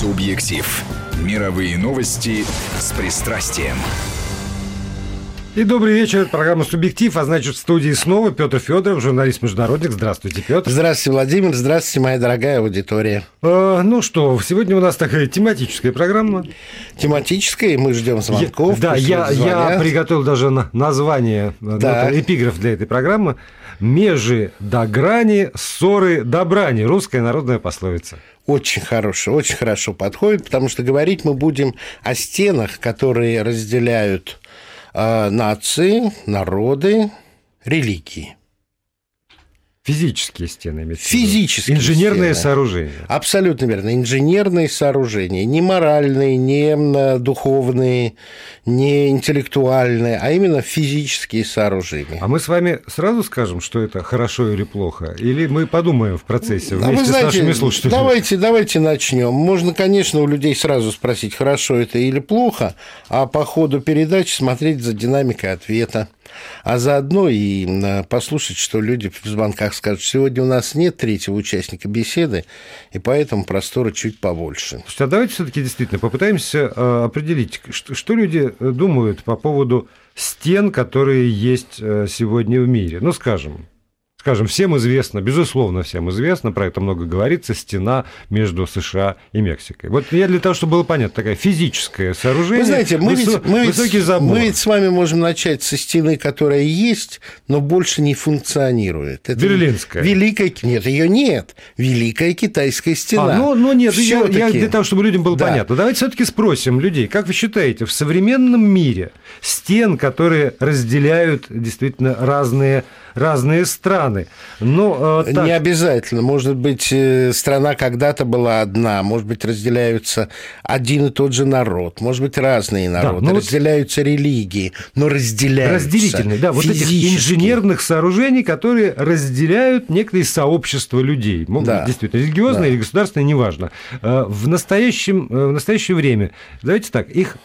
Субъектив. Мировые новости с пристрастием. И добрый вечер. Это программа «Субъектив», а значит, в студии снова Петр Федоров, журналист-международник. Здравствуйте, Петр. Здравствуйте, Владимир. Здравствуйте, моя дорогая аудитория. Э, ну что, сегодня у нас такая тематическая программа. Тематическая, и мы ждем звонков. Я, да, я, я приготовил даже название, да. ну, эпиграф для этой программы. «Межи до грани, ссоры до брани». Русская народная пословица очень хорошо, очень хорошо подходит, потому что говорить мы будем о стенах, которые разделяют э, нации, народы, религии. Физические стены имеются Физические Инженерные стены. сооружения. Абсолютно верно. Инженерные сооружения. Не моральные, не духовные, не интеллектуальные, а именно физические сооружения. А мы с вами сразу скажем, что это хорошо или плохо? Или мы подумаем в процессе вместе а вы знаете, с нашими слушателями? Давайте, давайте начнем. Можно, конечно, у людей сразу спросить, хорошо это или плохо, а по ходу передачи смотреть за динамикой ответа а заодно и послушать, что люди в звонках скажут, сегодня у нас нет третьего участника беседы, и поэтому простора чуть побольше. Слушайте, а давайте все-таки действительно попытаемся э, определить, что люди э, думают по поводу стен, которые есть э, сегодня в мире. Ну, скажем, Скажем, всем известно, безусловно, всем известно, про это много говорится, стена между США и Мексикой. Вот я для того, чтобы было понятно, такая физическое сооружение, Вы знаете, мы, высо... ведь, мы, высокий ведь, забор. мы ведь с вами можем начать со стены, которая есть, но больше не функционирует. Это Берлинская. Великая... Нет, ее нет. Великая китайская стена. А, ну, ну нет, я, я для того, чтобы людям было да. понятно. Давайте все-таки спросим людей, как вы считаете, в современном мире стен, которые разделяют действительно разные разные страны. Но, э, так... Не обязательно. Может быть, э, страна когда-то была одна, может быть, разделяются один и тот же народ, может быть, разные народы, да, разделяются вот... религии, но разделяются Разделительные, да, вот этих инженерных сооружений, которые разделяют некое сообщество людей. Да. Действительно, религиозное да. или государственное, неважно. Э, в, настоящем, э, в настоящее время, давайте так, их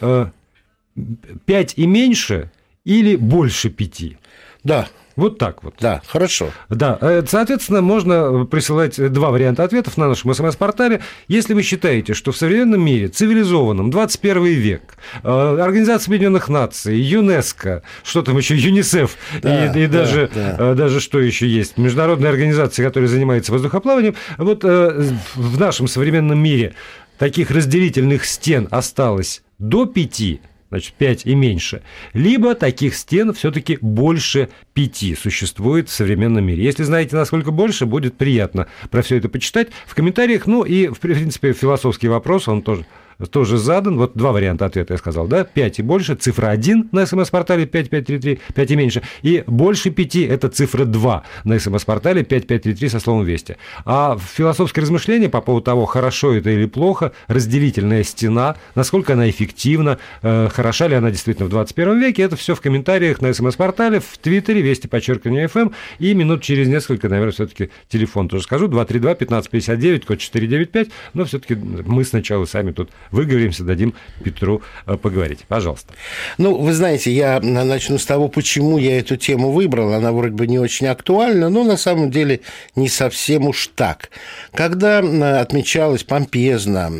5 и меньше или больше 5? Да, вот так вот. Да, хорошо. Да, э, соответственно, можно присылать два варианта ответов на нашем смс-портале. Если вы считаете, что в современном мире, цивилизованном, 21 век, э, Организация Объединенных Наций, ЮНЕСКО, что там еще, ЮНИСЕФ, да, и, и да, даже, да. Э, даже что еще есть, международная организация, которая занимается воздухоплаванием, вот в нашем современном мире таких разделительных стен осталось до пяти, значит, 5 и меньше, либо таких стен все-таки больше 5 существует в современном мире. Если знаете, насколько больше, будет приятно про все это почитать в комментариях. Ну и, в принципе, философский вопрос, он тоже тоже задан. Вот два варианта ответа я сказал, да? 5 и больше, цифра 1 на смс-портале 5533, 5 и меньше, и больше 5 – это цифра 2 на смс-портале 5533 со словом «Вести». А философское размышление по поводу того, хорошо это или плохо, разделительная стена, насколько она эффективна, э, хороша ли она действительно в 21 веке, это все в комментариях на смс-портале, в Твиттере, Вести, подчеркивание FM, и минут через несколько, наверное, все-таки телефон тоже скажу, 232-1559, код 495, но все-таки мы сначала сами тут выговоримся, дадим Петру э, поговорить. Пожалуйста. Ну, вы знаете, я начну с того, почему я эту тему выбрал. Она вроде бы не очень актуальна, но на самом деле не совсем уж так. Когда отмечалось помпезно,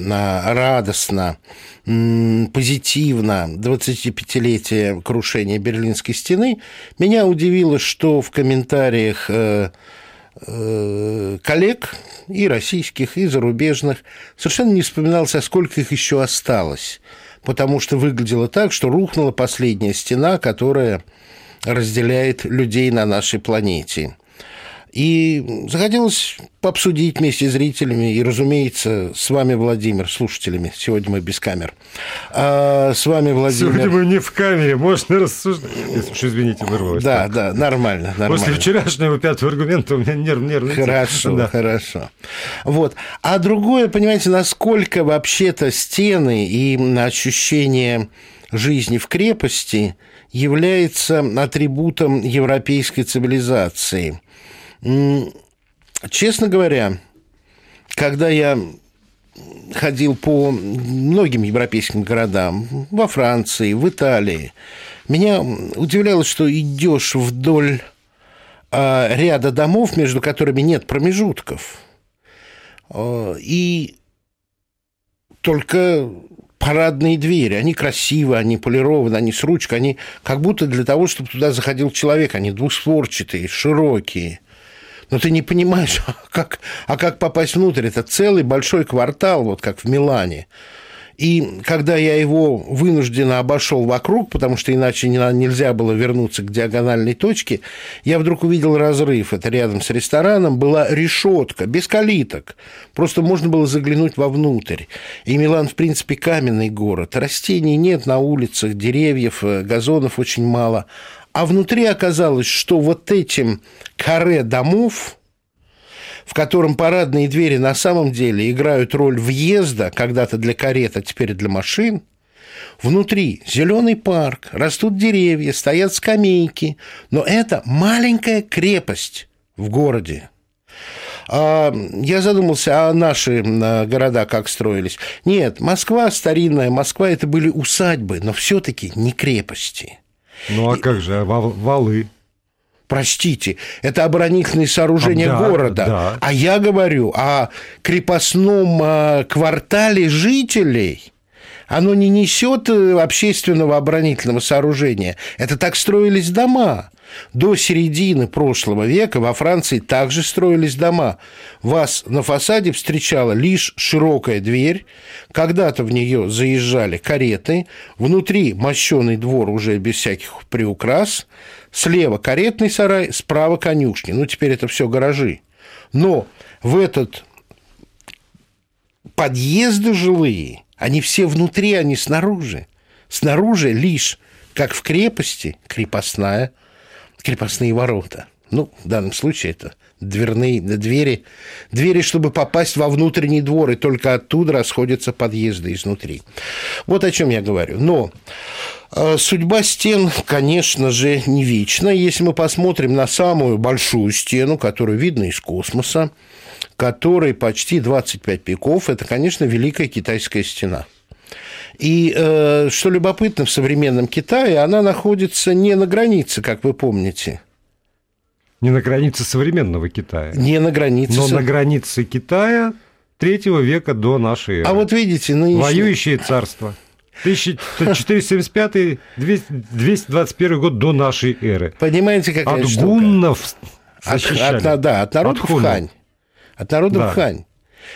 радостно, позитивно 25-летие крушения Берлинской стены, меня удивило, что в комментариях э, коллег, и российских, и зарубежных, совершенно не вспоминалось, а сколько их еще осталось. Потому что выглядело так, что рухнула последняя стена, которая разделяет людей на нашей планете. И захотелось пообсудить вместе с зрителями и, разумеется, с вами, Владимир, слушателями. Сегодня мы без камер. А с вами, Владимир... Сегодня мы не в камере, можно рассуждать. Уж извините, вырвалось. Да, так. да, нормально, нормально. После вчерашнего пятого аргумента у меня нерв, нервный Хорошо, да. хорошо. Вот. А другое, понимаете, насколько вообще-то стены и ощущение жизни в крепости является атрибутом европейской цивилизации – Честно говоря, когда я ходил по многим европейским городам, во Франции, в Италии, меня удивляло, что идешь вдоль а, ряда домов, между которыми нет промежутков. А, и только парадные двери. Они красивые, они полированы, они с ручкой, они как будто для того, чтобы туда заходил человек. Они двустворчатые, широкие. Но ты не понимаешь, а как, а как попасть внутрь? Это целый большой квартал, вот как в Милане. И когда я его вынужденно обошел вокруг, потому что иначе нельзя было вернуться к диагональной точке, я вдруг увидел разрыв. Это рядом с рестораном была решетка, без калиток. Просто можно было заглянуть вовнутрь. И Милан, в принципе, каменный город. Растений нет на улицах, деревьев, э, газонов очень мало. А внутри оказалось, что вот этим каре домов, в котором парадные двери на самом деле играют роль въезда, когда-то для карет, а теперь для машин, Внутри зеленый парк, растут деревья, стоят скамейки, но это маленькая крепость в городе. А, я задумался, а наши города как строились? Нет, Москва старинная, Москва это были усадьбы, но все-таки не крепости. Ну а как же, а валы? Простите, это оборонительные сооружения а, да, города. Да. А я говорю о крепостном а, квартале жителей. Оно не несет э, общественного оборонительного сооружения. Это так строились дома. До середины прошлого века во Франции также строились дома. Вас на фасаде встречала лишь широкая дверь. Когда-то в нее заезжали кареты. Внутри мощеный двор уже без всяких приукрас. Слева каретный сарай, справа конюшни. Ну, теперь это все гаражи. Но в этот подъезды жилые, они все внутри, они снаружи. Снаружи лишь, как в крепости, крепостная – крепостные ворота. Ну, в данном случае это дверные двери, двери, чтобы попасть во внутренний двор, и только оттуда расходятся подъезды изнутри. Вот о чем я говорю. Но э, судьба стен, конечно же, не вечна. Если мы посмотрим на самую большую стену, которую видно из космоса, которой почти 25 веков, это, конечно, Великая Китайская стена – и э, что любопытно, в современном Китае она находится не на границе, как вы помните. Не на границе современного Китая. Не на границе. Но на границе Китая третьего века до нашей эры. А вот видите, нынешнее... Воюющее царство. 1475-221 год до нашей эры. Понимаете, какая От штука? гуннов от, от, да, от народов от хань. От народов да. хань.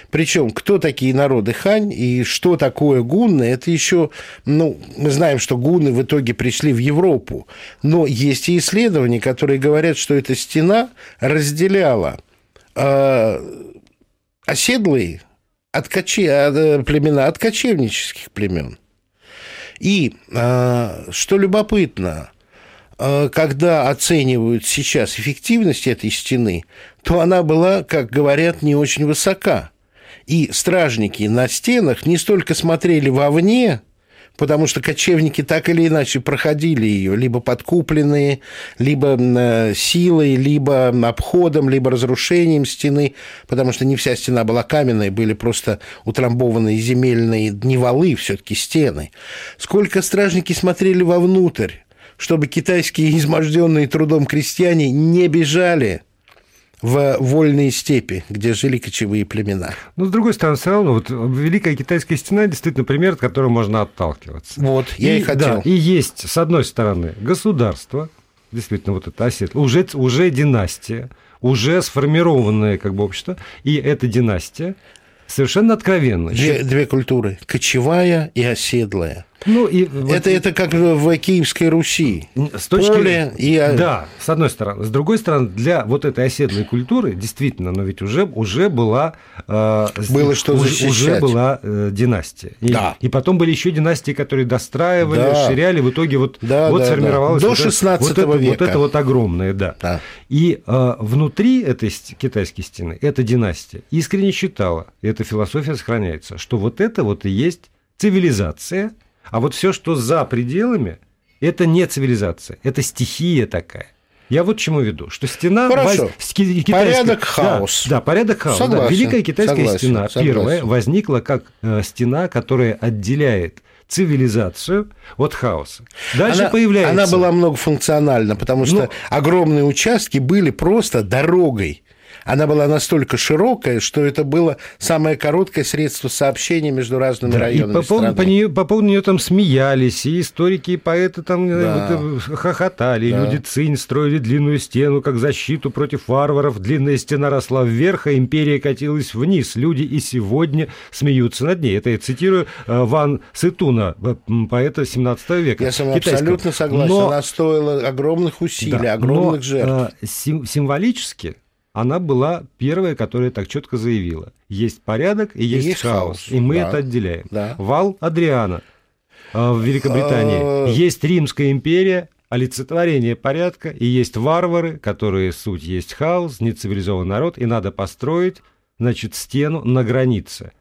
Причем, кто такие народы Хань и что такое гунны, это еще, ну, мы знаем, что гунны в итоге пришли в Европу, но есть и исследования, которые говорят, что эта стена разделяла э, оседлые от коче... Э, племена от кочевнических племен. И э, что любопытно, э, когда оценивают сейчас эффективность этой стены, то она была, как говорят, не очень высока. И стражники на стенах не столько смотрели вовне, потому что кочевники так или иначе проходили ее, либо подкупленные, либо э, силой, либо обходом, либо разрушением стены, потому что не вся стена была каменная, были просто утрамбованные земельные не валы, все-таки стены. Сколько стражники смотрели вовнутрь, чтобы китайские изможденные трудом крестьяне не бежали – в вольные степи, где жили кочевые племена. Но, с другой стороны, все равно, вот Великая Китайская стена действительно пример, от которого можно отталкиваться. Вот, я и, и хотел. Да, и есть, с одной стороны, государство, действительно, вот это осетла, уже, уже династия, уже сформированное как бы общество, и эта династия совершенно откровенно. Две, две культуры, кочевая и оседлая. Ну, и это, вот... это как в Киевской Руси. С точки... Поле и... Да, с одной стороны. С другой стороны, для вот этой оседлой культуры, действительно, но ведь уже, уже была... Э, Было что уже, защищать. Уже была э, династия. И, да. и потом были еще династии, которые достраивали, да. расширяли. В итоге вот, да, вот да, сформировалось... Да. До 16 вот это, века. Вот это вот огромное, да. да. И э, внутри этой китайской стены эта династия искренне считала, и эта философия сохраняется, что вот это вот и есть цивилизация – а вот все, что за пределами, это не цивилизация, это стихия такая. Я вот чему веду, что стена... Хорошо. Воз... Китайская... Порядок хаос. Да, да порядок хаос. Согласен, да. Великая китайская согласен, стена согласен. первая возникла как э, стена, которая отделяет цивилизацию от хаоса. Дальше она, появляется... Она была многофункциональна, потому что ну, огромные участки были просто дорогой она была настолько широкая, что это было самое короткое средство сообщения между разными да, районами и по, страны. По, нее, по поводу нее там смеялись, и историки, и поэты там э, да. э, хохотали, да. люди цинь строили длинную стену, как защиту против варваров, длинная стена росла вверх, а империя катилась вниз. Люди и сегодня смеются над ней. Это я цитирую э, Ван Сытуна, поэта 17 века. Я с вами абсолютно согласен. Но... Она стоила огромных усилий, да, огромных но, жертв. Сим- символически она была первая, которая так четко заявила. Есть порядок и есть, и есть хаос. хаос. И мы да. это отделяем. Да. Вал Адриана э, в Великобритании. А. Есть Римская империя, олицетворение порядка, и есть варвары, которые суть есть хаос, нецивилизованный народ, и надо построить, значит, стену на границе.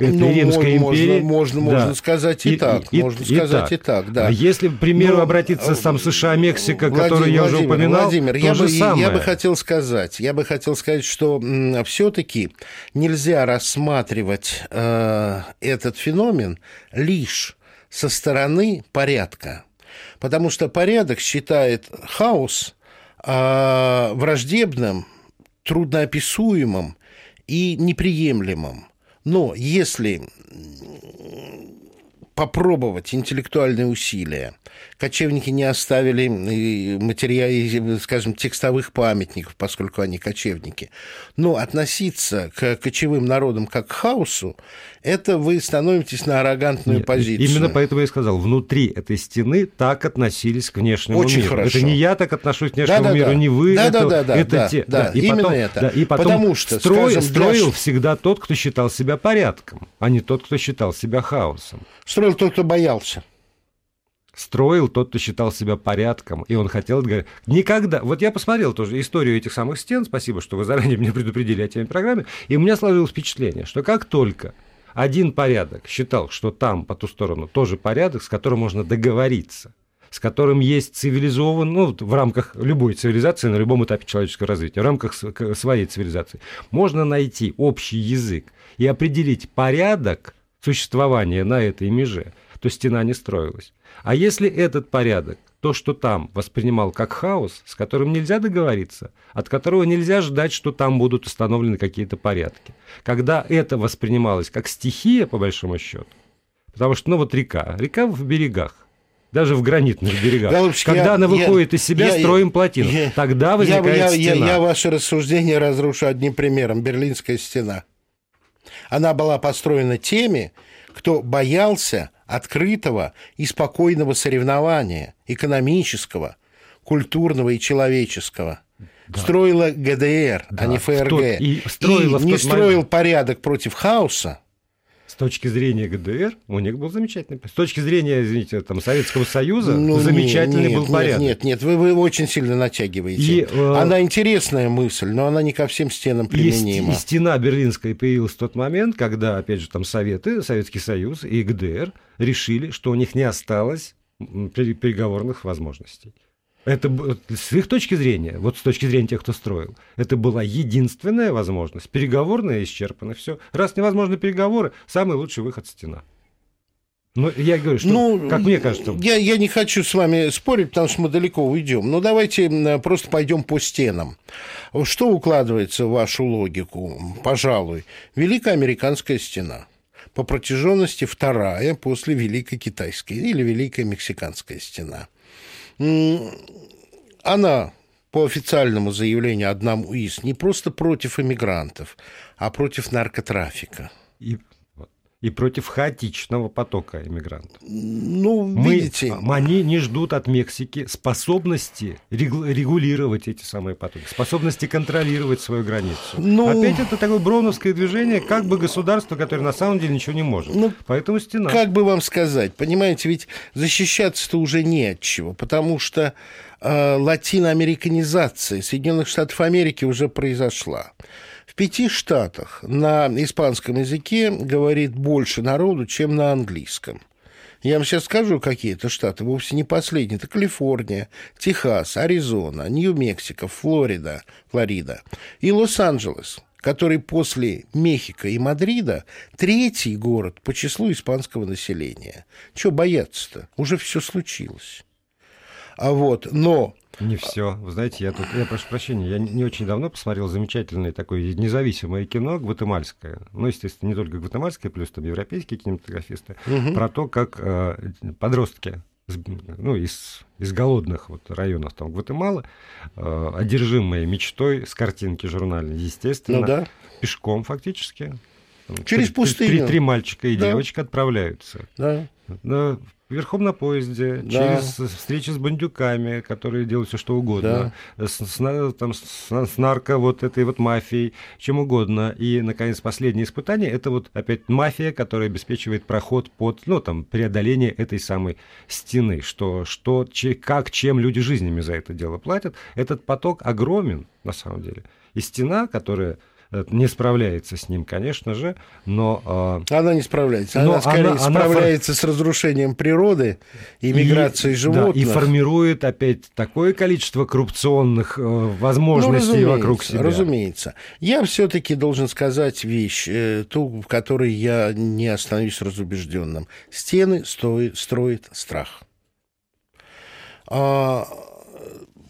Это ну, Римская можно, империя. Можно, можно, да. можно сказать и, и так. И, можно и, сказать так. и так, да. А если, к примеру, Но, обратиться сам США, Мексика, Владимир, который я уже упоминал, Владимир, то я же бы, самое. я бы хотел сказать, я бы хотел сказать, что все-таки нельзя рассматривать э, этот феномен лишь со стороны порядка, потому что порядок считает хаос э, враждебным, трудноописуемым и неприемлемым. Но если попробовать интеллектуальные усилия. Кочевники не оставили материалов, скажем, текстовых памятников, поскольку они кочевники. Но относиться к кочевым народам как к хаосу, это вы становитесь на арогантную Нет, позицию. Именно поэтому я и сказал, внутри этой стены так относились к внешнему Очень миру. Хорошо. Это не я так отношусь к внешнему да, миру, да, не вы. Да, это, да, да, это да, те. Да, да, и именно потом, это. Да, и потом Потому что, строй, скажем, строил для... всегда тот, кто считал себя порядком, а не тот, кто считал себя хаосом. Строил тот, кто боялся строил тот, кто считал себя порядком, и он хотел... Никогда... Вот я посмотрел тоже историю этих самых стен, спасибо, что вы заранее меня предупредили о теме программе, и у меня сложилось впечатление, что как только один порядок считал, что там, по ту сторону, тоже порядок, с которым можно договориться, с которым есть цивилизованный, ну, в рамках любой цивилизации, на любом этапе человеческого развития, в рамках своей цивилизации, можно найти общий язык и определить порядок существования на этой меже, то стена не строилась. А если этот порядок, то, что там воспринимал как хаос, с которым нельзя договориться, от которого нельзя ждать, что там будут установлены какие-то порядки. Когда это воспринималось как стихия, по большому счету, потому что, ну вот река, река в берегах, даже в гранитных берегах. Голубчик, Когда я, она выходит я, из себя, я, строим плотину. Я, Тогда возникает я, я, стена. Я, я ваше рассуждение разрушу одним примером. Берлинская стена. Она была построена теми, кто боялся открытого и спокойного соревнования, экономического, культурного и человеческого. Да. Строила ГДР, а да. а не ФРГ. Тот, и и не строил момент... порядок против хаоса, с точки зрения ГДР у них был замечательный С точки зрения, извините, там, Советского Союза ну, замечательный нет, был порядок. Нет, нет, вы, вы очень сильно натягиваете. И, э... Она интересная мысль, но она не ко всем стенам применима. И, и стена Берлинская появилась в тот момент, когда, опять же, там Советы, Советский Союз и ГДР решили, что у них не осталось переговорных возможностей. Это с их точки зрения, вот с точки зрения тех, кто строил, это была единственная возможность. Переговорная исчерпана, все. Раз невозможны переговоры, самый лучший выход стена. Ну, я говорю, что, ну, как мне кажется... Я, я не хочу с вами спорить, потому что мы далеко уйдем. Но давайте просто пойдем по стенам. Что укладывается в вашу логику? Пожалуй, Великая Американская стена. По протяженности вторая после Великой Китайской или Великая Мексиканская стена – она по официальному заявлению одному из не просто против иммигрантов, а против наркотрафика. И и против хаотичного потока иммигрантов. Ну, Мы, видите... Они не ждут от Мексики способности регулировать эти самые потоки, способности контролировать свою границу. Ну, Опять это такое броуновское движение, как бы государство, которое на самом деле ничего не может. Ну, Поэтому стена. Как бы вам сказать, понимаете, ведь защищаться-то уже не от чего, потому что э, латиноамериканизация Соединенных Штатов Америки уже произошла. Пяти штатах на испанском языке говорит больше народу, чем на английском. Я вам сейчас скажу, какие это штаты, вовсе не последние. Это Калифорния, Техас, Аризона, Нью-Мексико, Флорида, Флорида и Лос-Анджелес, который после Мехико и Мадрида третий город по числу испанского населения. Чего бояться-то? Уже все случилось. А вот, но Не все. Вы знаете, я тут, я прошу прощения, я не очень давно посмотрел замечательное такое независимое кино гватемальское. Ну, естественно, не только гватемальское, плюс там европейские кинематографисты, угу. про то, как э, подростки ну, из, из голодных вот районов там Гватемалы, э, одержимые мечтой с картинки журнальной, естественно, ну, да. пешком фактически. Через пустыню. Три, три мальчика и да. девочка отправляются. Да. На, верхом на поезде, да. через встречи с бандюками, которые делают все что угодно, да. с, с, там, с, с нарко вот этой вот мафией, чем угодно. И, наконец, последнее испытание – это вот опять мафия, которая обеспечивает проход под, ну, там, преодоление этой самой стены, что, что че, как, чем люди жизнями за это дело платят. Этот поток огромен, на самом деле. И стена, которая не справляется с ним, конечно же, но... Э, она не справляется. Она скорее она, справляется она... с разрушением природы и миграцией и, животных. Да, и формирует опять такое количество коррупционных э, возможностей ну, вокруг себя. Разумеется. Я все-таки должен сказать вещь, ту, в которой я не остановлюсь разубежденным. Стены стоит, строит страх. А,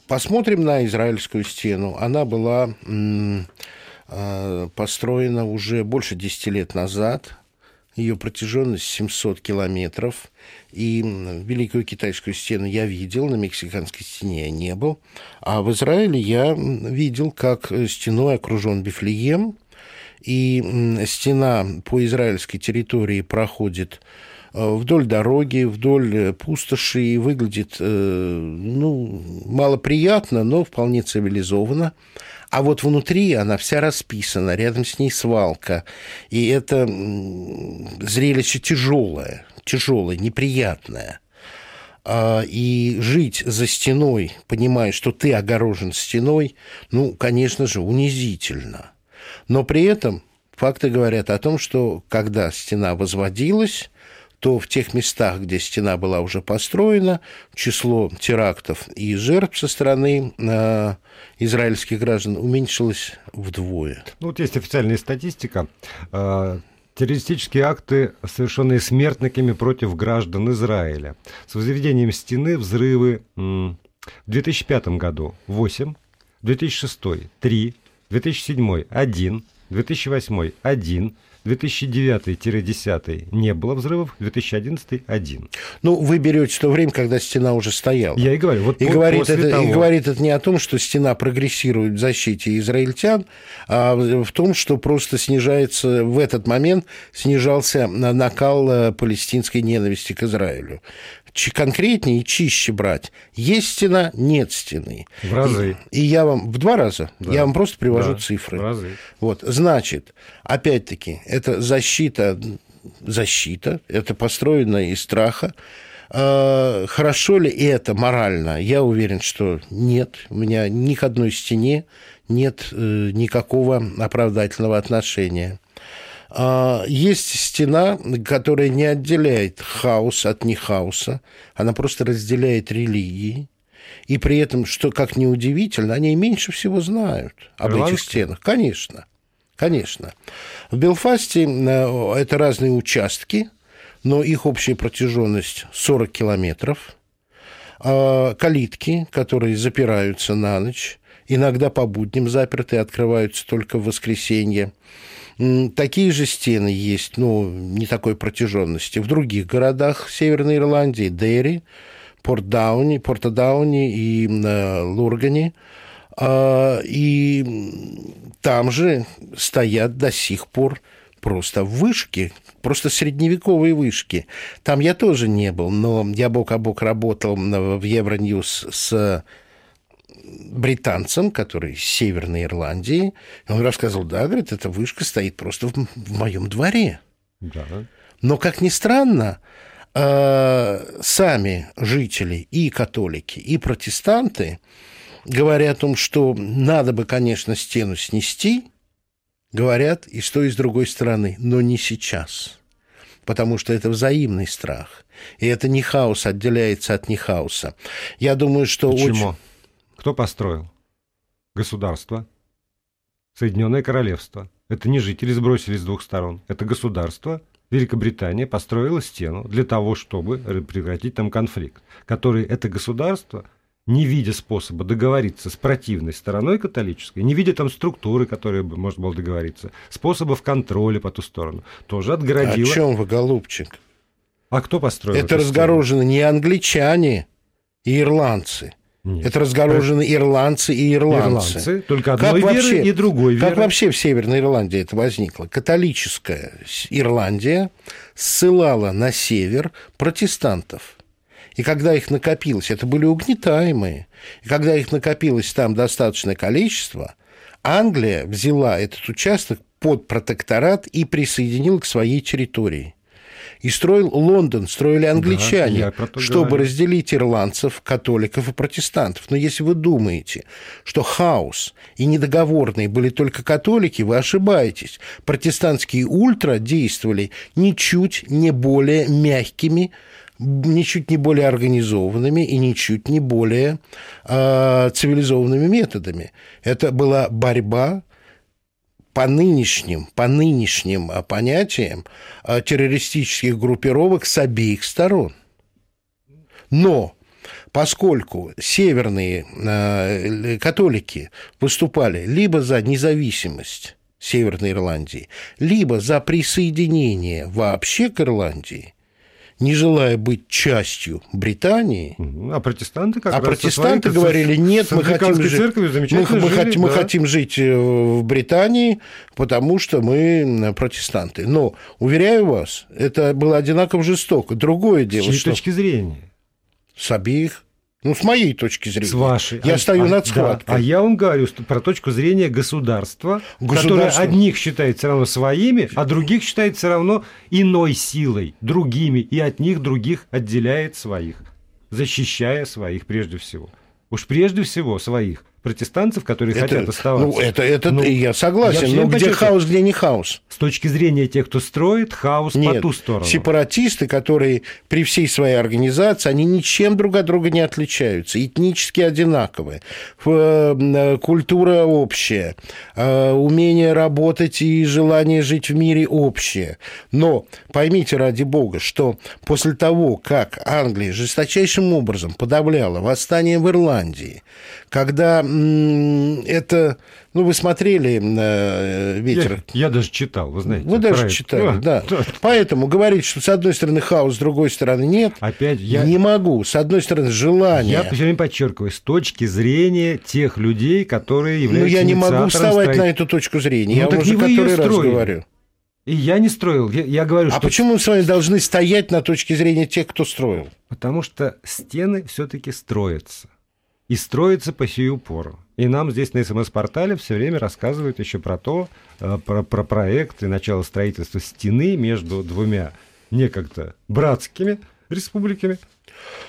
посмотрим на израильскую стену. Она была а, построена уже больше 10 лет назад. Ее протяженность 700 километров. И Великую Китайскую стену я видел, на Мексиканской стене я не был. А в Израиле я видел, как стеной окружен Бифлеем. И стена по израильской территории проходит э, вдоль дороги, вдоль пустоши и выглядит э, ну, малоприятно, но вполне цивилизованно. А вот внутри она вся расписана, рядом с ней свалка. И это зрелище тяжелое, тяжелое, неприятное. А, и жить за стеной, понимая, что ты огорожен стеной, ну, конечно же, унизительно. Но при этом факты говорят о том, что когда стена возводилась, то в тех местах, где стена была уже построена, число терактов и жертв со стороны э, израильских граждан уменьшилось вдвое. Ну, вот есть официальная статистика. Э, террористические акты, совершенные смертниками против граждан Израиля. С возведением стены взрывы в 2005 году 8, 2006 3, 2007 1, 2008 1, 2009-10 не было взрывов, 2011 один. Ну, вы берете то время, когда стена уже стояла. Я и говорю. Вот и, по, говорит это, того... и говорит это не о том, что стена прогрессирует в защите израильтян, а в том, что просто снижается, в этот момент снижался накал э, палестинской ненависти к Израилю конкретнее и чище брать. Есть стена, нет стены. В разы. И, и я вам в два раза. Да. Я вам просто привожу да, цифры. В разы. Вот, значит, опять-таки, это защита, защита, это построено из страха. А, хорошо ли это морально? Я уверен, что нет. У меня ни к одной стене нет э, никакого оправдательного отношения. А, есть стена, которая не отделяет хаос от нехаоса, она просто разделяет религии. И при этом, что как ни удивительно, они меньше всего знают об Ирландский? этих стенах. Конечно, конечно. В Белфасте э, это разные участки, но их общая протяженность 40 километров. А, калитки, которые запираются на ночь, иногда по будням заперты, открываются только в воскресенье. Такие же стены есть, ну, не такой протяженности. В других городах Северной Ирландии, Дерри, Порт-Дауни, Порта-Дауни и э, Лургани. А, и там же стоят до сих пор просто вышки, просто средневековые вышки. Там я тоже не был, но я бок о бок работал в Евроньюз с британцем, который из Северной Ирландии. Он рассказывал, да, говорит, эта вышка стоит просто в, в моем дворе. Да. Но, как ни странно, э, сами жители и католики, и протестанты говорят о том, что надо бы, конечно, стену снести, говорят и с той, и с другой стороны, но не сейчас. Потому что это взаимный страх. И это не хаос отделяется от не хаоса. Я думаю, что Почему? очень... Кто построил? Государство. Соединенное Королевство. Это не жители сбросились с двух сторон. Это государство. Великобритания построила стену для того, чтобы прекратить там конфликт, который это государство не видя способа договориться с противной стороной католической, не видя там структуры, которые бы можно было договориться, способов контроля по ту сторону, тоже отгородила. О чем вы, голубчик? А кто построил Это разгорожены не англичане и ирландцы. Нет. Это разгорожены ирландцы и ирландцы. Ирландцы, только одной как веры вообще, и другой веры. Как вообще в Северной Ирландии это возникло? Католическая Ирландия ссылала на север протестантов. И когда их накопилось, это были угнетаемые, и когда их накопилось там достаточное количество, Англия взяла этот участок под протекторат и присоединила к своей территории. И строил Лондон, строили англичане, да, чтобы говорю. разделить ирландцев, католиков и протестантов. Но если вы думаете, что хаос и недоговорные были только католики, вы ошибаетесь. Протестантские ультра действовали ничуть не более мягкими, ничуть не более организованными и ничуть не более э, цивилизованными методами. Это была борьба по нынешним, по нынешним а, понятиям а, террористических группировок с обеих сторон. Но поскольку северные э, католики выступали либо за независимость Северной Ирландии, либо за присоединение вообще к Ирландии – не желая быть частью Британии. А протестанты как А протестанты говорили, нет, мы хотим, жить, мы, мы, жили, хотим, да. мы хотим жить э, в Британии, потому что мы протестанты. Но, уверяю вас, это было одинаково жестоко. Другое дело, С чьей что... точки зрения? С обеих ну, с моей точки зрения. С вашей. Я а, стою а, над схваткой. Да. А я вам говорю про точку зрения государства, которое одних считает все равно своими, а других считает все равно иной силой, другими, и от них других отделяет своих, защищая своих прежде всего. Уж прежде всего своих протестантцев, которые это, хотят оставаться. Ну, это, это ну, я согласен, я но где хаос, где не хаос? С точки зрения тех, кто строит, хаос Нет, по ту сторону. сепаратисты, которые при всей своей организации, они ничем друг от друга не отличаются, этнически одинаковые, э, культура общая, э, умение работать и желание жить в мире общее. Но поймите ради бога, что после того, как Англия жесточайшим образом подавляла восстание в Ирландии, когда это... Ну, вы смотрели на «Ветер». Я, я даже читал, вы знаете. Вы даже это. читали, а, да. да. Поэтому говорить, что с одной стороны хаос, с другой стороны нет, Опять я... не могу. С одной стороны желание... Я все время подчеркиваю, с точки зрения тех людей, которые являются Ну, я не могу вставать строить... на эту точку зрения. Ну, я уже который раз говорю. И я не строил. Я, я говорю, а что... почему мы с вами должны стоять на точке зрения тех, кто строил? Потому что стены все-таки строятся и строится по сию пору. И нам здесь на СМС-портале все время рассказывают еще про то, э, про, про проект и начало строительства стены между двумя некогда братскими республиками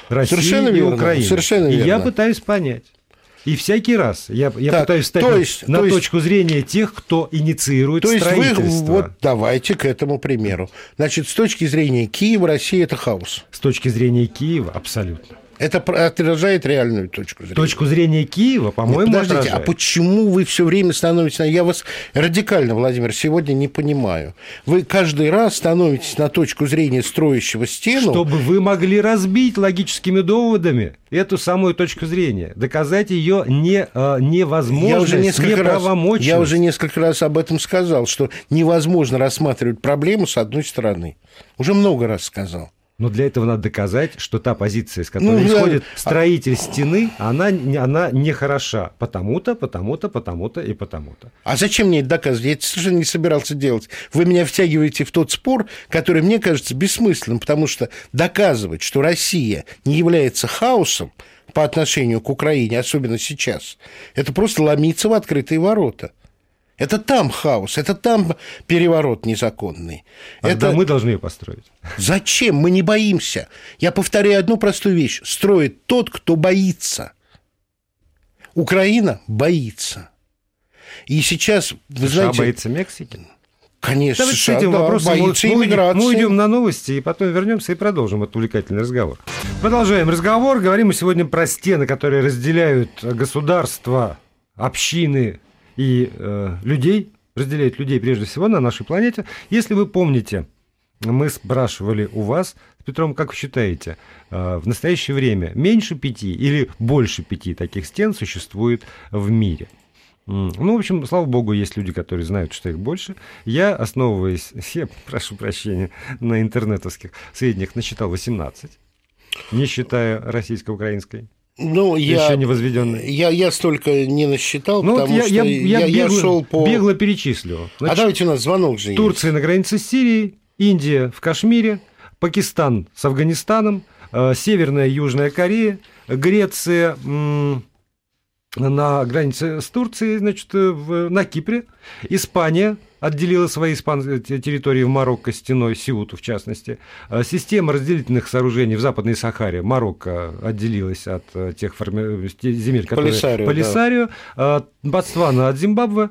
России совершенно и верно, Украины. Совершенно и верно. я пытаюсь понять. И всякий раз я, я так, пытаюсь встать то есть, на то есть, точку зрения тех, кто инициирует то есть строительство. Вы, вот давайте к этому примеру. Значит, с точки зрения Киева, Россия – это хаос. С точки зрения Киева – абсолютно. Это отражает реальную точку зрения. Точку зрения Киева, по-моему, Подождите, а отражает. а почему вы все время становитесь... Я вас радикально, Владимир, сегодня не понимаю. Вы каждый раз становитесь на точку зрения строящего стену... Чтобы вы могли разбить логическими доводами эту самую точку зрения, доказать ее не, э, невозможность, я уже несколько раз, Я уже несколько раз об этом сказал, что невозможно рассматривать проблему с одной стороны. Уже много раз сказал. Но для этого надо доказать, что та позиция, с которой ну, исходит да. строитель стены, она, она не хороша. Потому-то, потому-то, потому-то и потому-то. А зачем мне это доказывать? Я это совершенно не собирался делать. Вы меня втягиваете в тот спор, который мне кажется бессмысленным, потому что доказывать, что Россия не является хаосом по отношению к Украине, особенно сейчас, это просто ломиться в открытые ворота. Это там хаос, это там переворот незаконный. Тогда это... мы должны ее построить. Зачем? Мы не боимся. Я повторяю одну простую вещь. Строит тот, кто боится. Украина боится. И сейчас, вы США знаете... боится Мексики? Конечно, Давайте США, с этим да, вопросом боится мы, иммиграции. Мы уйдем на новости, и потом вернемся и продолжим этот увлекательный разговор. Продолжаем разговор. Говорим мы сегодня про стены, которые разделяют государства, общины, и э, людей, разделяет людей прежде всего на нашей планете. Если вы помните мы спрашивали у вас, Петром, как вы считаете, э, в настоящее время меньше пяти или больше пяти таких стен существует в мире? Ну, в общем, слава богу, есть люди, которые знают, что их больше. Я, основываясь, я прошу прощения, на интернетовских сведениях, насчитал 18, не считая российско-украинской. Ну, я, еще не возведенный. Я, я столько не насчитал, ну, потому вот я, что я, я, я, бегло, шел по... бегло перечислю. А Значит, а давайте у нас звонок же Турция есть. на границе с Сирией, Индия в Кашмире, Пакистан с Афганистаном, э, Северная и Южная Корея, Греция на границе с Турцией, значит, в, на Кипре, Испания отделила свои испан... территории в Марокко стеной, Сиуту в частности. Э, система разделительных сооружений в Западной Сахаре, Марокко отделилась от э, тех форми... земель, которые... Полисарио, Полисарио да. Ботсвана от Зимбабве,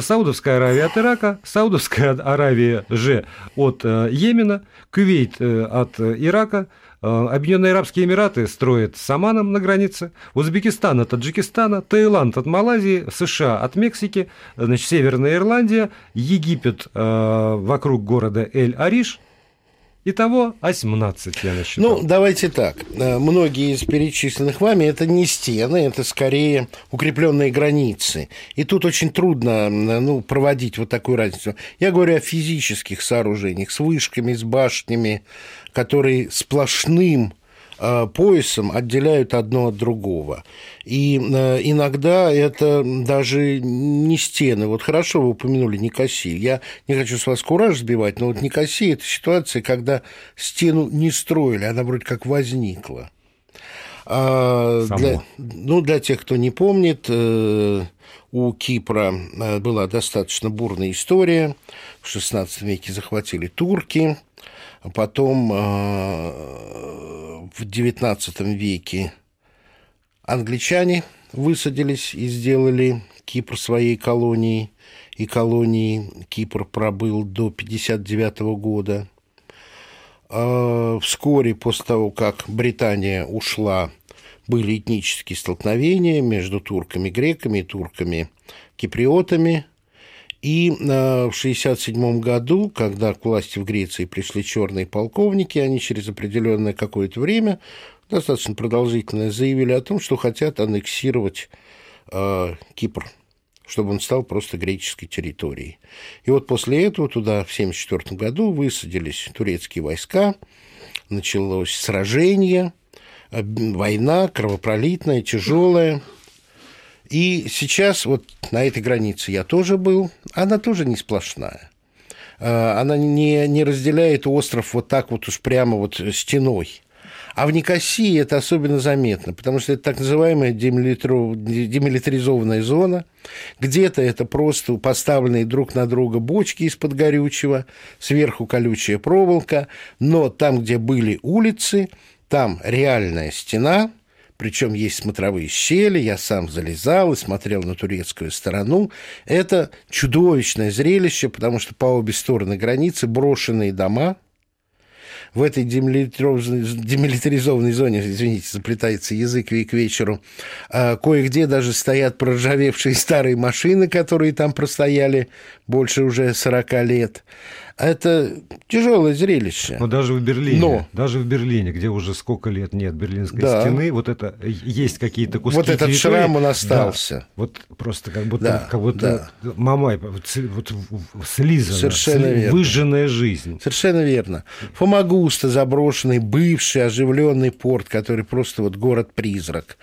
Саудовская Аравия от Ирака, Саудовская Аравия же от э, Йемена, Кувейт э, от Ирака, э, Объединенные Арабские Эмираты строят с Оманом на границе, Узбекистан от Таджикистана, Таиланд от Малайзии, США от Мексики, значит, Северная Ирландия, Египет вокруг города Эль-Ариш – Итого 18 я насчитал. Ну, давайте так. Э, многие из перечисленных вами это не стены, это скорее укрепленные границы. И тут очень трудно ну, проводить вот такую разницу. Я говорю о физических сооружениях с вышками, с башнями, которые сплошным Э, поясом отделяют одно от другого. И э, иногда это даже не стены. Вот хорошо вы упомянули Никосию. Я не хочу с вас кураж сбивать, но вот Никосия – это ситуация, когда стену не строили, она вроде как возникла. А для, ну, для тех, кто не помнит, э, у Кипра была достаточно бурная история. В XVI веке захватили турки – Потом э, в XIX веке англичане высадились и сделали Кипр своей колонией. И колонии Кипр пробыл до 1959 года. А вскоре после того, как Британия ушла, были этнические столкновения между турками-греками и турками-киприотами – и э, в 1967 году, когда к власти в Греции пришли черные полковники, они через определенное какое-то время, достаточно продолжительное, заявили о том, что хотят аннексировать э, Кипр чтобы он стал просто греческой территорией. И вот после этого туда в 1974 году высадились турецкие войска, началось сражение, э, война кровопролитная, тяжелая, и сейчас вот на этой границе я тоже был, она тоже не сплошная. А, она не, не разделяет остров вот так вот уж прямо вот стеной. А в Никосии это особенно заметно, потому что это так называемая демилитаризованная зона. Где-то это просто поставленные друг на друга бочки из-под горючего, сверху колючая проволока, но там, где были улицы, там реальная стена – причем есть смотровые щели, я сам залезал и смотрел на турецкую сторону. Это чудовищное зрелище, потому что по обе стороны границы брошенные дома, в этой демилитаризованной зоне, извините, заплетается язык к вечеру, а, кое-где даже стоят проржавевшие старые машины, которые там простояли больше уже 40 лет. Это тяжелое зрелище. Но даже в Берлине, Но... даже в Берлине, где уже сколько лет нет Берлинской да. стены, вот это есть какие-то куски. Вот этот территории. шрам он остался. Да. Вот просто как будто, да, как будто да. мамай, вот, слизана, Совершенно верно. выжженная жизнь. Совершенно верно. Фомагуста заброшенный, бывший оживленный порт, который просто вот город-призрак.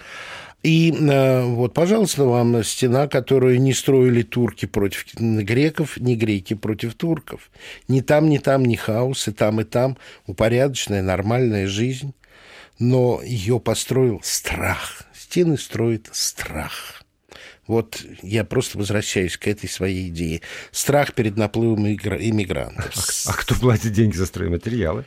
И э, вот, пожалуйста, вам стена, которую не строили турки против греков, не греки против турков. Ни там, ни там, ни хаос, и там, и там упорядоченная, нормальная жизнь. Но ее построил страх. Стены строит страх. Вот я просто возвращаюсь к этой своей идее. Страх перед наплывом иммигрантов. А, а кто платит деньги за стройматериалы?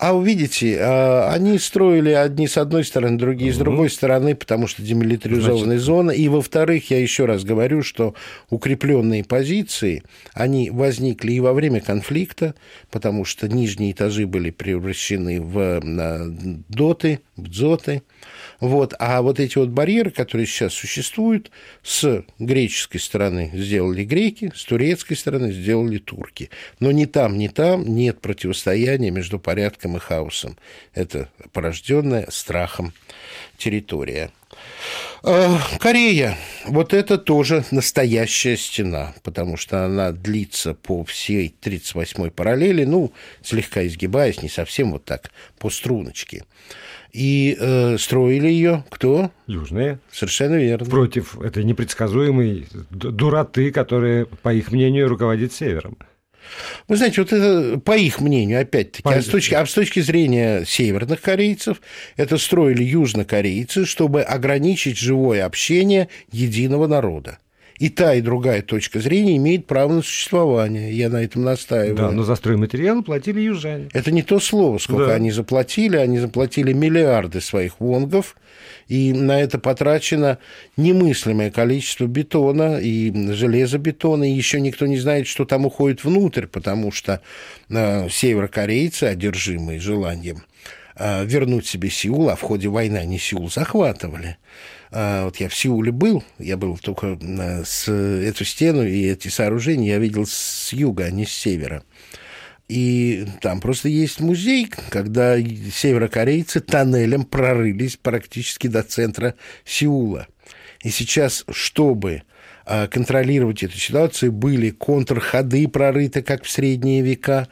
А увидите, а, они строили одни с одной стороны, другие с другой стороны, потому что демилитаризованная Значит... зона. И, во-вторых, я еще раз говорю, что укрепленные позиции, они возникли и во время конфликта, потому что нижние этажи были превращены в доты, в дзоты. Вот. А вот эти вот барьеры, которые сейчас существуют, с греческой стороны сделали греки, с турецкой стороны сделали турки. Но ни там, ни там нет противостояния между порядком и хаосом. Это порожденная страхом территория. А, Корея. Вот это тоже настоящая стена, потому что она длится по всей 38-й параллели, ну, слегка изгибаясь, не совсем вот так, по струночке. И э, строили ее кто? Южные. Совершенно верно. Против этой непредсказуемой дуроты, которая, по их мнению, руководит Севером. Вы знаете, вот это, по их мнению, опять-таки, а с, точки, а с точки зрения северных корейцев, это строили южнокорейцы, чтобы ограничить живое общение единого народа. И та, и другая точка зрения имеет право на существование. Я на этом настаиваю. Да, но за стройматериалы платили южане. Это не то слово, сколько да. они заплатили. Они заплатили миллиарды своих вонгов, и на это потрачено немыслимое количество бетона и железобетона, и еще никто не знает, что там уходит внутрь, потому что э, северокорейцы, одержимые желанием э, вернуть себе Сеул, а в ходе войны они Сеул захватывали, вот я в Сеуле был, я был только с эту стену и эти сооружения я видел с юга, а не с севера. И там просто есть музей, когда северокорейцы тоннелем прорылись практически до центра Сеула. И сейчас, чтобы а, контролировать эту ситуацию, были контрходы прорыты, как в средние века.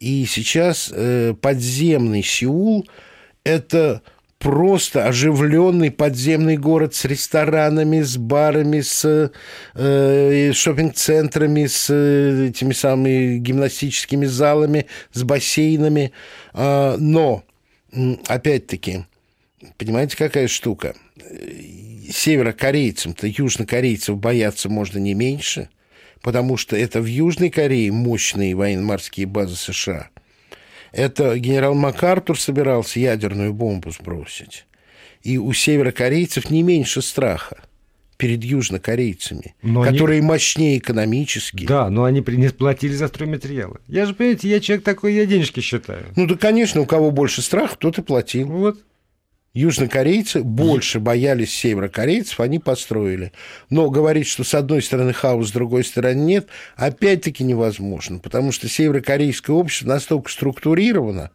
И сейчас э, подземный Сеул – это просто оживленный подземный город с ресторанами, с барами, с э, шопинг-центрами, с э, этими самыми гимнастическими залами, с бассейнами. Э, но, опять-таки, понимаете, какая штука? Северокорейцам-то южнокорейцев бояться можно не меньше, потому что это в Южной Корее мощные военно-морские базы США – это генерал МакАртур собирался ядерную бомбу сбросить. И у северокорейцев не меньше страха перед южнокорейцами, но которые они... мощнее экономически. Да, но они не платили за стройматериалы. Я же, понимаете, я человек такой, я денежки считаю. Ну да, конечно, у кого больше страха, тот и платил. Вот. Южнокорейцы больше боялись северокорейцев, они построили. Но говорить, что с одной стороны хаос, с другой стороны нет, опять-таки невозможно, потому что северокорейское общество настолько структурировано,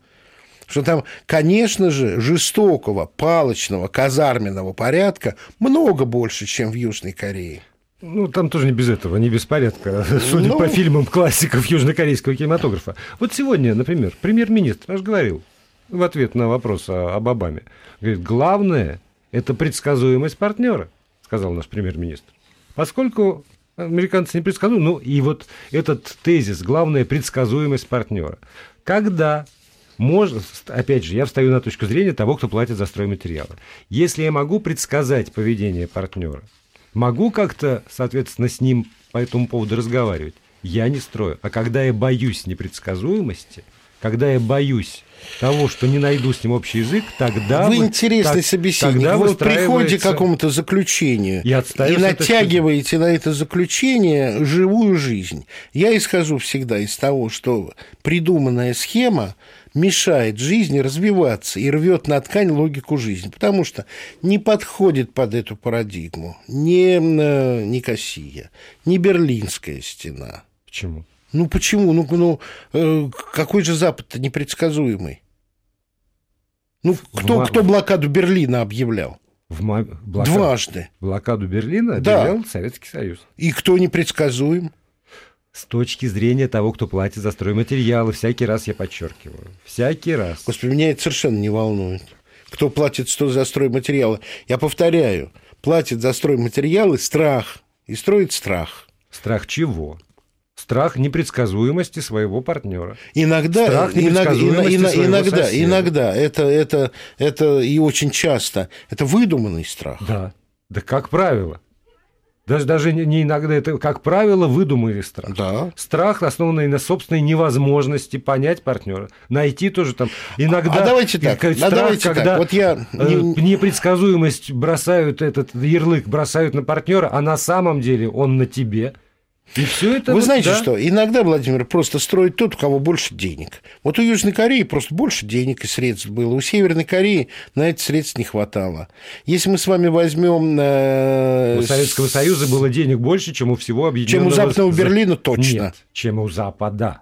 что там, конечно же, жестокого, палочного, казарменного порядка много больше, чем в Южной Корее. Ну, там тоже не без этого, не без порядка, судя ну... по фильмам классиков южнокорейского кинематографа. Вот сегодня, например, премьер-министр аж говорил, в ответ на вопрос об Обаме. Говорит, главное – это предсказуемость партнера, сказал наш премьер-министр. Поскольку американцы не предсказуемы, ну и вот этот тезис, главное – предсказуемость партнера. Когда можно, опять же, я встаю на точку зрения того, кто платит за стройматериалы. Если я могу предсказать поведение партнера, могу как-то, соответственно, с ним по этому поводу разговаривать, я не строю. А когда я боюсь непредсказуемости – когда я боюсь того, что не найду с ним общий язык, тогда... Вы интересный так, собеседник. Тогда вы приходите к какому-то заключению и, и натягиваете на это заключение живую жизнь. Я исхожу всегда из того, что придуманная схема мешает жизни развиваться и рвет на ткань логику жизни, потому что не подходит под эту парадигму ни э, Никосия, ни Берлинская стена. Почему? Ну почему? Ну, ну э, какой же Запад-то непредсказуемый? Ну, кто, кто блокаду Берлина объявлял? В блокад... Дважды. Блокаду Берлина объявлял да. Советский Союз. И кто непредсказуем? С точки зрения того, кто платит за стройматериалы, всякий раз я подчеркиваю. Всякий раз. Господи, меня это совершенно не волнует. Кто платит что за стройматериалы? Я повторяю, платит за стройматериалы страх. И строит страх. Страх чего? Страх непредсказуемости своего партнера. Иногда, Страх непредсказуемости иногда, своего иногда, соседа. иногда это, это, это и очень часто это выдуманный страх. Да, да как правило. Даже, даже не иногда, это, как правило, выдуманный страх. Да. Страх, основанный на собственной невозможности понять партнера. Найти тоже там иногда... А давайте так, страх, а давайте когда так. Вот я... э, непредсказуемость бросают этот ярлык, бросают на партнера, а на самом деле он на тебе. И все это... Вы вот, знаете да? что? Иногда, Владимир, просто строит тот, у кого больше денег. Вот у Южной Кореи просто больше денег и средств было. У Северной Кореи на эти средств не хватало. Если мы с вами возьмем... Э, У Советского Союза было денег больше, чем у всего объединенного... Чем у Западного Берлина, точно. Нет, чем у Запада.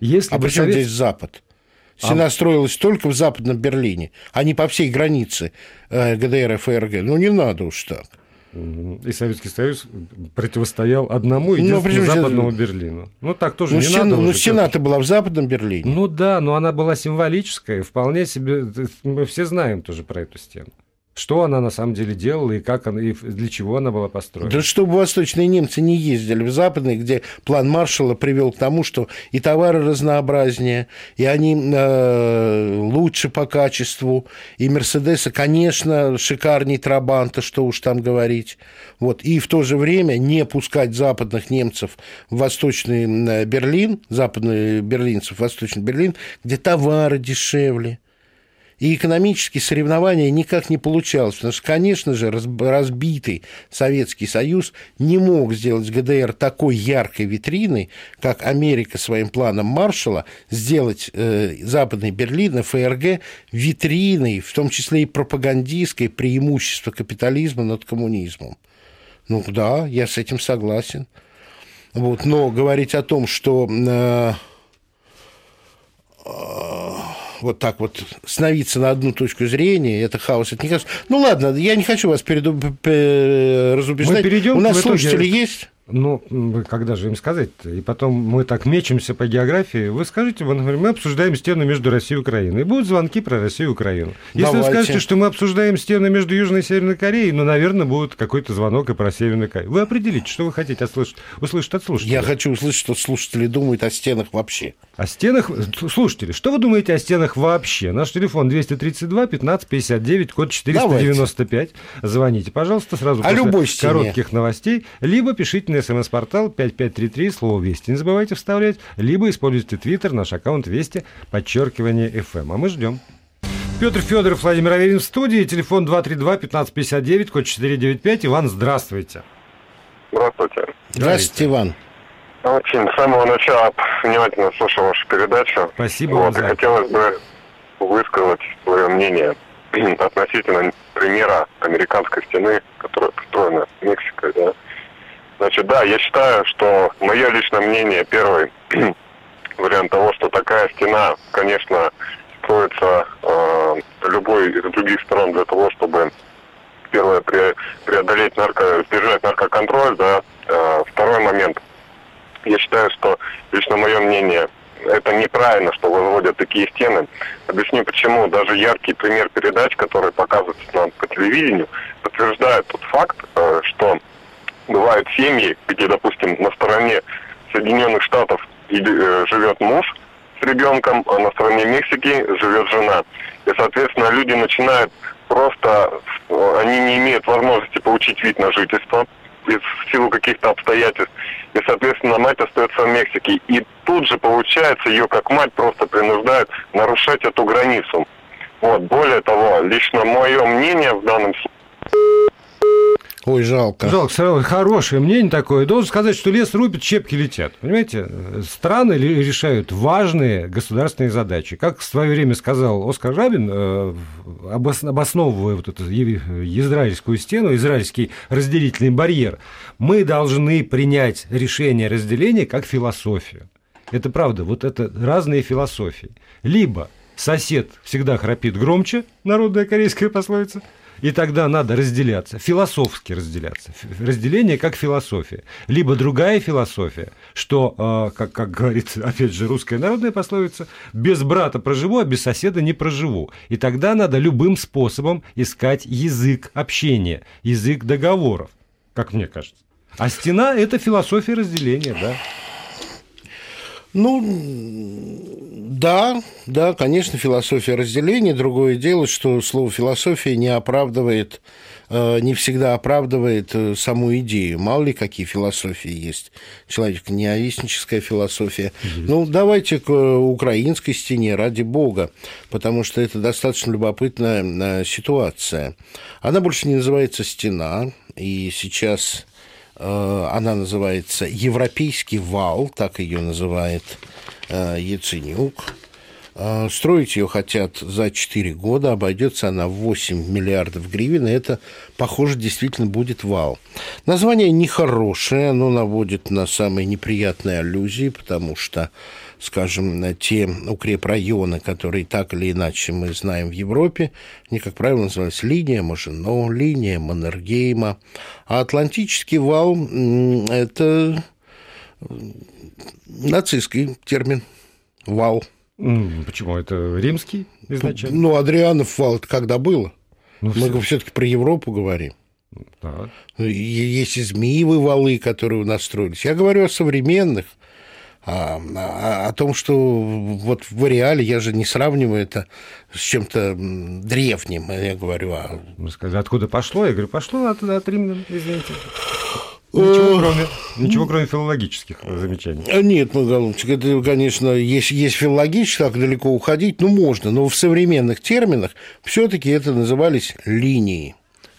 Если а при чем Совет- здесь Запад? Стена строилась только в Западном Берлине, а не по всей границе э, ГДР и ФРГ. Ну, не надо уж так. И Советский Союз противостоял одному Ну, единственному западному Берлину. Ну, так тоже Ну, не стена, надо ну, стена-то была в Западном Берлине. Ну да, но она была символическая. Вполне себе... Мы все знаем тоже про эту стену. Что она на самом деле делала и как она, и для чего она была построена. Да чтобы восточные немцы не ездили в западные, где план Маршалла привел к тому, что и товары разнообразнее, и они э, лучше по качеству, и Мерседесы, конечно, шикарней Трабанта, что уж там говорить. Вот. И в то же время не пускать западных немцев в Восточный э, Берлин, западных берлинцев в Восточный Берлин, где товары дешевле. И экономические соревнования никак не получалось, потому что, конечно же, раз- разбитый Советский Союз не мог сделать ГДР такой яркой витриной, как Америка своим планом Маршалла, сделать э, Западный Берлин ФРГ витриной, в том числе и пропагандистской, преимущества капитализма над коммунизмом. Ну да, я с этим согласен. Вот, но говорить о том, что э, вот так вот становиться на одну точку зрения, это хаос, это не хаос. Ну ладно, я не хочу вас переду... разубеждать. Мы перейдем У нас в итоге- слушатели есть? Ну, когда же им сказать И потом мы так мечемся по географии. Вы скажите, вот, например, мы обсуждаем стену между Россией и Украиной. И будут звонки про Россию и Украину. Если Давайте. вы скажете, что мы обсуждаем стену между Южной и Северной Кореей, ну, наверное, будет какой-то звонок и про Северную Корею. Вы определите, что вы хотите услышать, услышать от слушателей. Я хочу услышать, что слушатели думают о стенах вообще. О стенах... Слушатели, что вы думаете о стенах вообще? Наш телефон 232 15 59, код 495. Звоните, пожалуйста, сразу О после любой стене. коротких новостей. Либо пишите на смс-портал 5533, слово «Вести» не забывайте вставлять. Либо используйте твиттер, наш аккаунт «Вести», подчеркивание FM. А мы ждем. Петр Федоров, Владимир Аверин в студии. Телефон 232 15 59, код 495. Иван, здравствуйте. Здравствуйте. Здравствуйте, Иван. Очень с самого начала внимательно слушал вашу передачу. Спасибо вам Вот, за и это. хотелось бы высказать свое мнение относительно примера американской стены, которая построена Мексикой. Да. Значит, да, я считаю, что мое личное мнение, первый вариант того, что такая стена, конечно, строится э, любой из других сторон для того, чтобы первое пре- преодолеть нарко, сдержать наркоконтроль, да. Э, второй момент. Я считаю, что лично мое мнение, это неправильно, что возводят такие стены. Объясню почему. Даже яркий пример передач, который показывается нам по телевидению, подтверждает тот факт, э, что бывают семьи, где, допустим, на стороне Соединенных Штатов э, живет муж с ребенком, а на стороне Мексики живет жена. И, соответственно, люди начинают просто, э, они не имеют возможности получить вид на жительство в силу каких-то обстоятельств. И, соответственно, мать остается в Мексике. И тут же, получается, ее как мать просто принуждают нарушать эту границу. Вот, более того, лично мое мнение в данном случае Ой, жалко. Жалко, сразу хорошее мнение такое. Должен сказать, что лес рубит, щепки летят. Понимаете, страны решают важные государственные задачи. Как в свое время сказал Оскар Рабин, э, обос- обосновывая вот эту израильскую стену, израильский разделительный барьер, мы должны принять решение разделения как философию. Это правда, вот это разные философии. Либо сосед всегда храпит громче, народная корейская пословица, и тогда надо разделяться, философски разделяться. Разделение как философия. Либо другая философия, что, э, как, как говорит, опять же, русская народная пословица, без брата проживу, а без соседа не проживу. И тогда надо любым способом искать язык общения, язык договоров, как мне кажется. А стена – это философия разделения, да. Ну, да, да, конечно, философия разделения. Другое дело, что слово философия не оправдывает, э, не всегда оправдывает э, саму идею. Мало ли какие философии есть. Человек неовестническая философия. Ну, давайте к э, украинской стене, ради бога, потому что это достаточно любопытная ситуация. Она больше не называется стена, и сейчас она называется «Европейский вал», так ее называет э, Яценюк. Э, строить ее хотят за 4 года, обойдется она в 8 миллиардов гривен, и это, похоже, действительно будет вал. Название нехорошее, оно наводит на самые неприятные аллюзии, потому что скажем, те укрепрайоны, которые так или иначе мы знаем в Европе, они, как правило, называются линия Мажино, линия Маннергейма. А Атлантический вал – это нацистский термин «вал». Почему? Это римский изначально? Ну, Адрианов вал это когда было? Ну, Мы все. все-таки про Европу говорим. Да. Есть и змеевые валы, которые у нас строились. Я говорю о современных, а, а, о том, что вот в реале я же не сравниваю это с чем-то древним, я говорю. А... Вы сказали, откуда пошло? Я говорю, пошло от, от римлян, извините. Ничего, кроме, ничего, кроме филологических замечаний. А, нет, мой голубчик, это, конечно, есть, есть филологически, так далеко уходить, ну, можно, но в современных терминах все-таки это назывались линии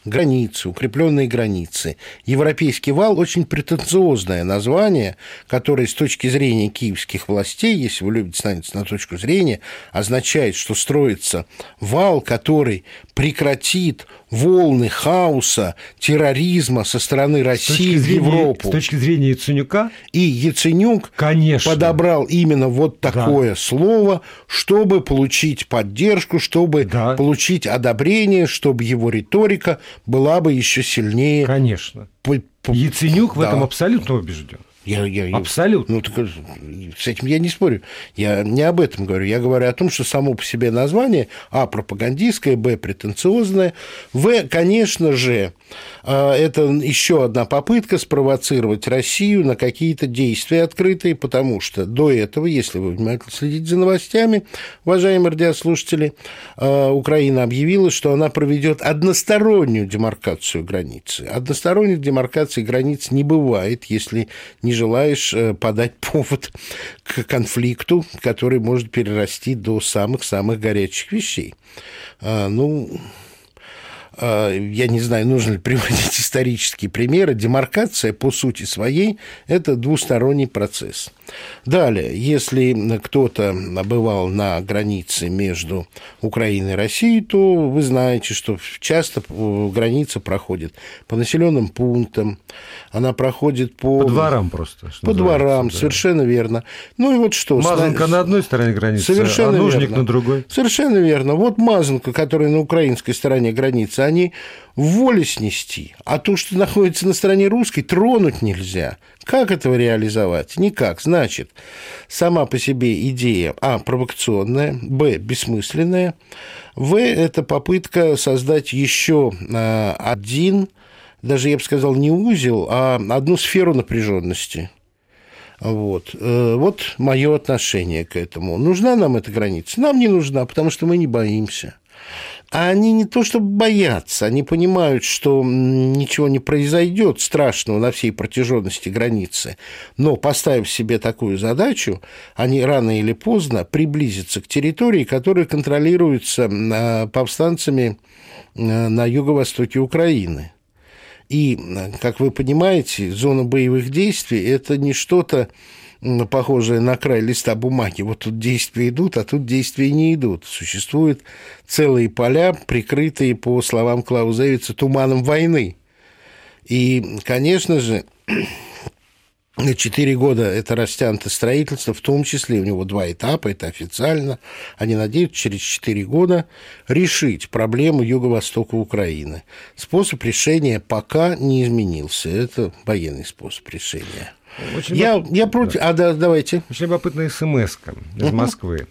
границы, укрепленные границы. Европейский вал – очень претенциозное название, которое с точки зрения киевских властей, если вы любите становиться на точку зрения, означает, что строится вал, который прекратит волны хаоса, терроризма со стороны России в Европу. С точки зрения Яценюка? И Яценюк Конечно. подобрал именно вот такое да. слово, чтобы получить поддержку, чтобы да. получить одобрение, чтобы его риторика была бы еще сильнее. Конечно. По... Яценюк да. в этом абсолютно убежден. Я, я, Абсолютно. Ну, так, с этим я не спорю. Я не об этом говорю. Я говорю о том, что само по себе название, а, пропагандистское, б, претенциозное, в, конечно же, а, это еще одна попытка спровоцировать Россию на какие-то действия открытые, потому что до этого, если вы внимательно следите за новостями, уважаемые радиослушатели, а, Украина объявила, что она проведет одностороннюю демаркацию границы. Односторонних демаркаций границ не бывает, если не желаешь э, подать повод к конфликту, который может перерасти до самых-самых горячих вещей. А, ну, а, я не знаю, нужно ли приводить исторические примеры, демаркация по сути своей – это двусторонний процесс. Далее, если кто-то бывал на границе между Украиной и Россией, то вы знаете, что часто граница проходит по населенным пунктам, она проходит по... По дворам просто. По дворам, да. совершенно верно. Ну и вот что... Мазанка на одной стороне границы, совершенно а нужник верно. на другой. Совершенно верно. Вот Мазанка, которая на украинской стороне границы, они воле снести, а то, что находится на стороне русской, тронуть нельзя. Как этого реализовать? Никак. Значит, сама по себе идея, а, провокационная, б, бессмысленная, в, это попытка создать еще а, один, даже я бы сказал, не узел, а одну сферу напряженности. Вот. Э, вот мое отношение к этому. Нужна нам эта граница? Нам не нужна, потому что мы не боимся. А они не то чтобы боятся, они понимают, что ничего не произойдет страшного на всей протяженности границы. Но поставив себе такую задачу, они рано или поздно приблизятся к территории, которая контролируется а, повстанцами а, на юго-востоке Украины. И, как вы понимаете, зона боевых действий – это не что-то похожее на край листа бумаги. Вот тут действия идут, а тут действия не идут. Существуют целые поля, прикрытые, по словам Клаузевица, туманом войны. И, конечно же, на четыре года это растянуто строительство, в том числе у него два этапа, это официально. Они надеются через четыре года решить проблему юго-востока Украины. Способ решения пока не изменился. Это военный способ решения. Очень я, любоп... я против... Да. А, да, давайте. Очень любопытная смс из Москвы.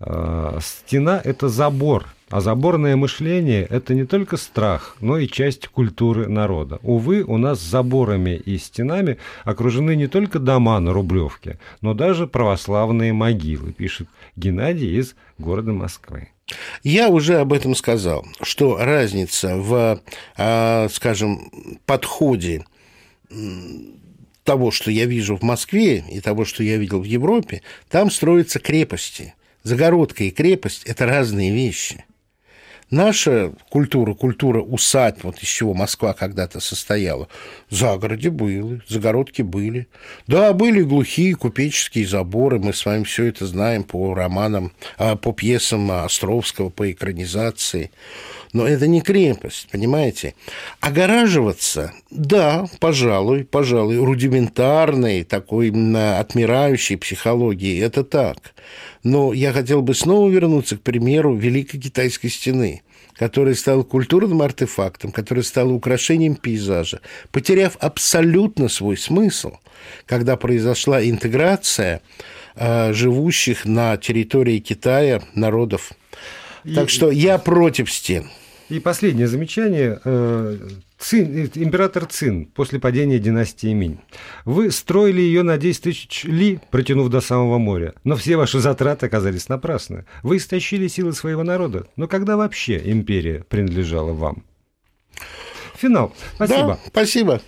А, стена – это забор, А заборное мышление – это не только страх, но и часть культуры народа. Увы, у нас заборами и стенами окружены не только дома на Рублевке, но даже православные могилы, пишет Геннадий из города Москвы. Я уже об этом сказал, что разница в, а, скажем, подходе того, что я вижу в Москве и того, что я видел в Европе, там строятся крепости. Загородка и крепость – это разные вещи. Наша культура, культура усадьб, вот из чего Москва когда-то состояла, загороде были, загородки были. Да, были глухие купеческие заборы, мы с вами все это знаем по романам, а, по пьесам Островского, по экранизации. Но это не крепость, понимаете? Огораживаться, да, пожалуй, пожалуй, рудиментарной, такой отмирающей психологии, это так. Но я хотел бы снова вернуться к примеру Великой Китайской стены которая стала культурным артефактом, которая стала украшением пейзажа, потеряв абсолютно свой смысл, когда произошла интеграция э, живущих на территории Китая народов. Так что я против стен. И последнее замечание. Э, Цин, император Цин после падения династии Минь. Вы строили ее на 10 тысяч ли, протянув до самого моря, но все ваши затраты оказались напрасны. Вы истощили силы своего народа. Но когда вообще империя принадлежала вам? Финал. Спасибо. Да, спасибо.